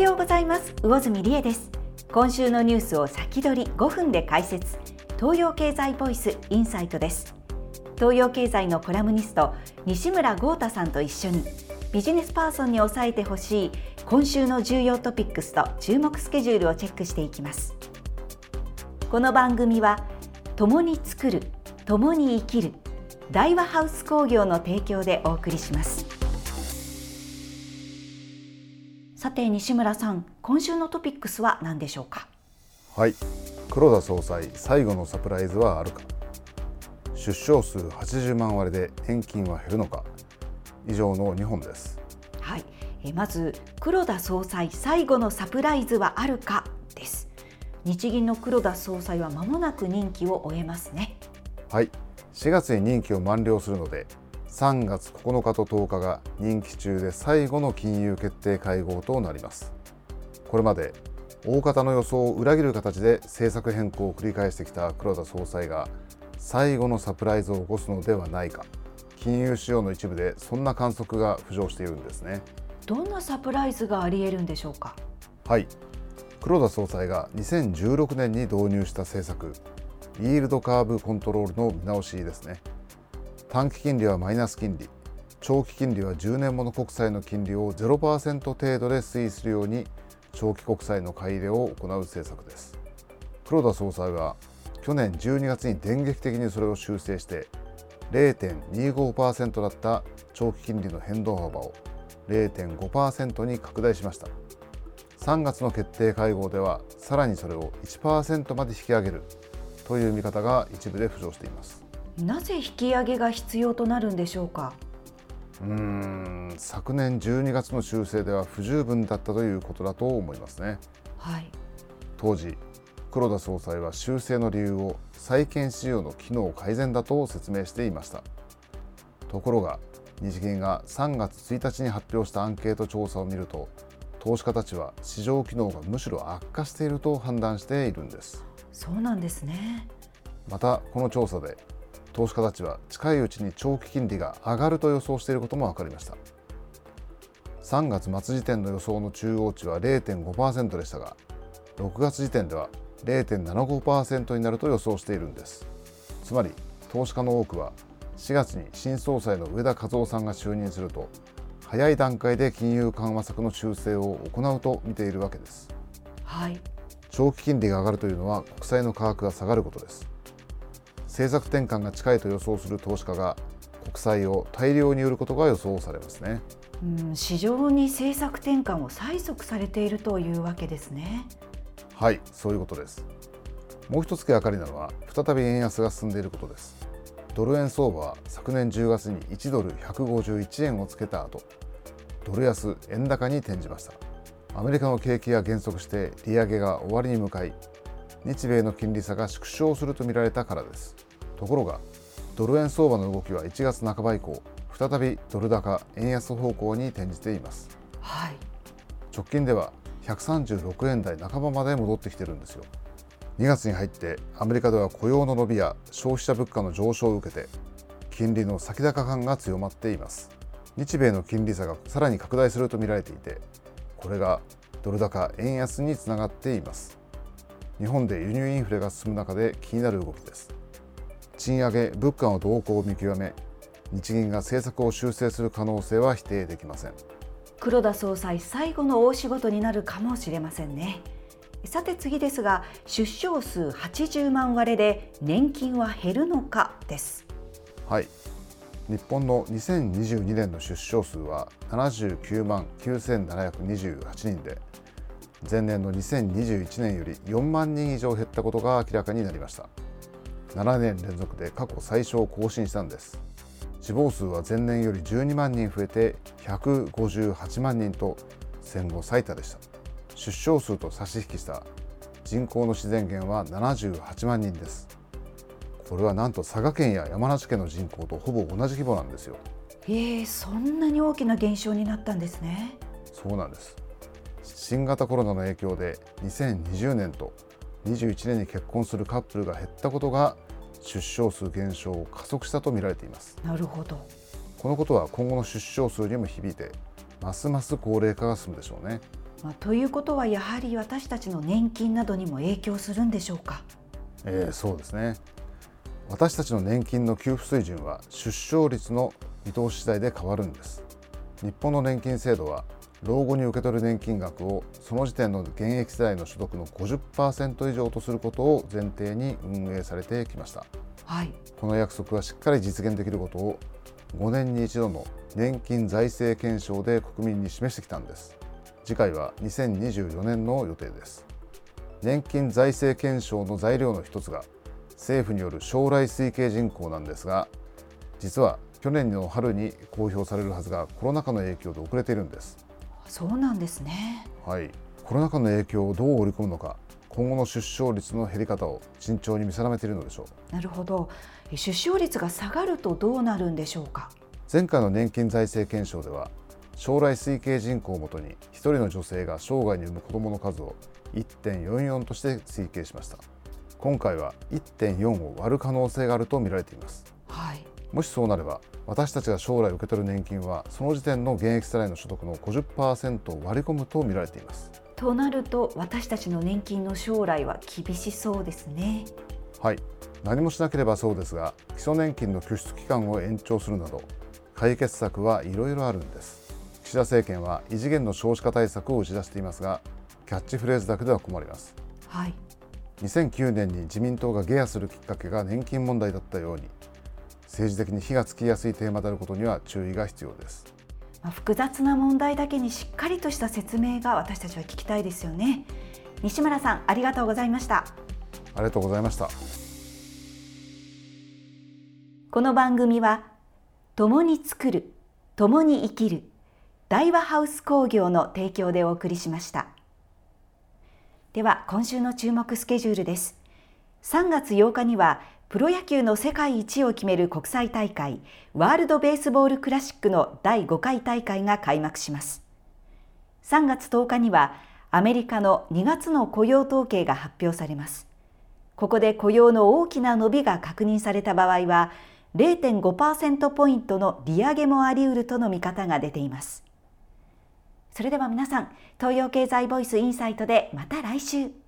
ようございます。魚住理恵です。今週のニュースを先取り5分で解説。東洋経済ボイスインサイトです。東洋経済のコラムニスト西村豪太さんと一緒にビジネスパーソンに押さえてほしい今週の重要トピックスと注目スケジュールをチェックしていきます。この番組は共に作る共に生きる大和ハウス工業の提供でお送りします。さて西村さん今週のトピックスは何でしょうか？はい。黒田総裁最後のサプライズはあるか。出生数80万割で返金は減るのか。以上の2本です。はい。えまず黒田総裁最後のサプライズはあるかです。日銀の黒田総裁は間もなく任期を終えますね。はい。4月に任期を満了するので3月9日と10日が任期中で最後の金融決定会合となります。これまで大方の予想を裏切る形で政策変更を繰り返してきた黒田総裁が最後のサプライズを起こすのではないか。金融市場の一部でそんな観測が浮上しているんですね。どんなサプライズがあり得るんでしょうか？はい。黒田総裁が2016年に導入した政策イールドカーブコントロールの見直しですね短期金利はマイナス金利。長期金利は10年もの国債の金利を0%程度で推移するように長期国債の買い入れを行う政策です。黒田総裁は去年12月に電撃的にそれを修正して0.25%だった長期金利の変動幅を0.5%に拡大しました。3月の決定会合ではさらにそれを1%まで引き上げるという見方が一部で浮上しています。なぜ引き上げが必要となるんでしょうか？うーん昨年12月の修正では不十分だったということだと思いますね。はい、当時黒田総裁は修正の理由を債券市場の機能改善だと説明していました。ところが日銀が3月1日に発表したアンケート調査を見ると投資家たちは市場機能がむしろ悪化していると判断しているんです。そうなんですね。またこの調査で投資家たちは近いうちに長期金利が上がると予想していることも分かりました。3月末時点の予想の中央値は0.5%でしたが6月時点では0.75%になると予想しているんです。つまり投資家の多くは4月に新総裁の上田和夫さんが就任すると早い段階で金融緩和策の修正を行うと見ているわけです。はい。長期金利が上がるというのは国債の価格が下がることです政策転換が近いと予想する投資家が国債を大量に売ることが予想されますね。うん、市場に政策転換を催促されているというわけですね。はい、そういうことです。もう一つ気がかりなのは再び円安が進んでいることです。ドル円相場は昨年10月に1ドル151円をつけた後、ドル安円高に転じました。アメリカの景気が減速して利上げが終わりに向かい、日米の金利差が縮小するとみられたからですところがドル円相場の動きは1月半ば以降再びドル高円安方向に転じています、はい、直近では136円台半ばまで戻ってきてるんですよ。2月に入ってアメリカでは雇用の伸びや消費者物価の上昇を受けて金利の先高感が強まっています。日米の金利差がさらに拡大すると見られていてこれがドル高円安につながっています。日本で輸入インフレが進む中で気になる動きです賃上げ物価の動向を見極め日銀が政策を修正する可能性は否定できません。黒田総裁最後の大仕事になるかもしれませんね。さて次ですが出生数80万割れで年金は減るのかです。はい。日本の2022年の出生数は79万9728人で前年の2021年より4万人以上減ったことが明らかになりました7年連続で過去最小を更新したんです。死亡数は前年より12万人増えて158万人と戦後最多でした。出生数と差し引きした人口の自然減は78万人です。これはなんと佐賀県や山梨県の人口とほぼ同じ規模なんですよ。えー、そんなに大きな減少になったんですね。そうなんです。新型コロナの影響で2020年と21年に結婚するカップルが減ったことが出生数減少を加速したと見られています。なるほど。このことは今後の出生数にも響いてますます高齢化が進むでしょうね。まあ、ということはやはり私たちの年金などにも影響するんでしょうか、えー、そうですね。私たちの年金の給付水準は出生率の見通し次第で変わるんです。日本の年金制度は老後に受け取る年金額をその時点の現役世代の所得の50%以上とすることを前提に運営されてきました、はい、この約束はしっかり実現できることを5年に一度の年金財政検証で国民に示してきたんです。次回は2024年の予定です。年金財政検証の材料の一つが政府による将来推計人口なんですが実は去年の春に公表されるはずがコロナ禍の影響で遅れているんですそうなんですね。はい。コロナ禍の影響をどう織り込むのか今後の出生率の減り方を慎重に見定めているのでしょう。なるほど。出生率が下がるとどうなるんでしょうか？前回の年金財政検証では将来推計人口をもとに1人の女性が生涯に産む子どもの数を1.44として推計しました。今回は1.4を割る可能性があると見られています、はい、もしそうなれば私たちが将来受け取る年金はその時点の現役世代の所得の50%を割り込むと見られています。となると私たちの年金の将来は厳しそうですね。はい。何もしなければそうですが基礎年金の拠出期間を延長するなど解決策はいろいろあるんです。岸田政権は異次元の少子化対策を打ち出していますがキャッチフレーズだけでは困ります。はい。2009年に自民党が下野するきっかけが年金問題だったように政治的に火がつきやすいテーマであることには注意が必要です。複雑な問題だけにしっかりとした説明が私たちは聞きたいですよね。西村さんありがとうございました。ありがとうございました。この番組は共に作る共に生きる大和ハウス工業の提供でお送りしました。では今週の注目スケジュールです。3月8日にはプロ野球の世界一を決める国際大会ワールドベースボールクラシックの第5回大会が開幕します。3月10日にはアメリカの2月の雇用統計が発表されます。ここで雇用の大きな伸びが確認された場合は0.5%ポイントの利上げもあり得るとの見方が出ています。それでは皆さん東洋経済ボイスインサイトでまた来週。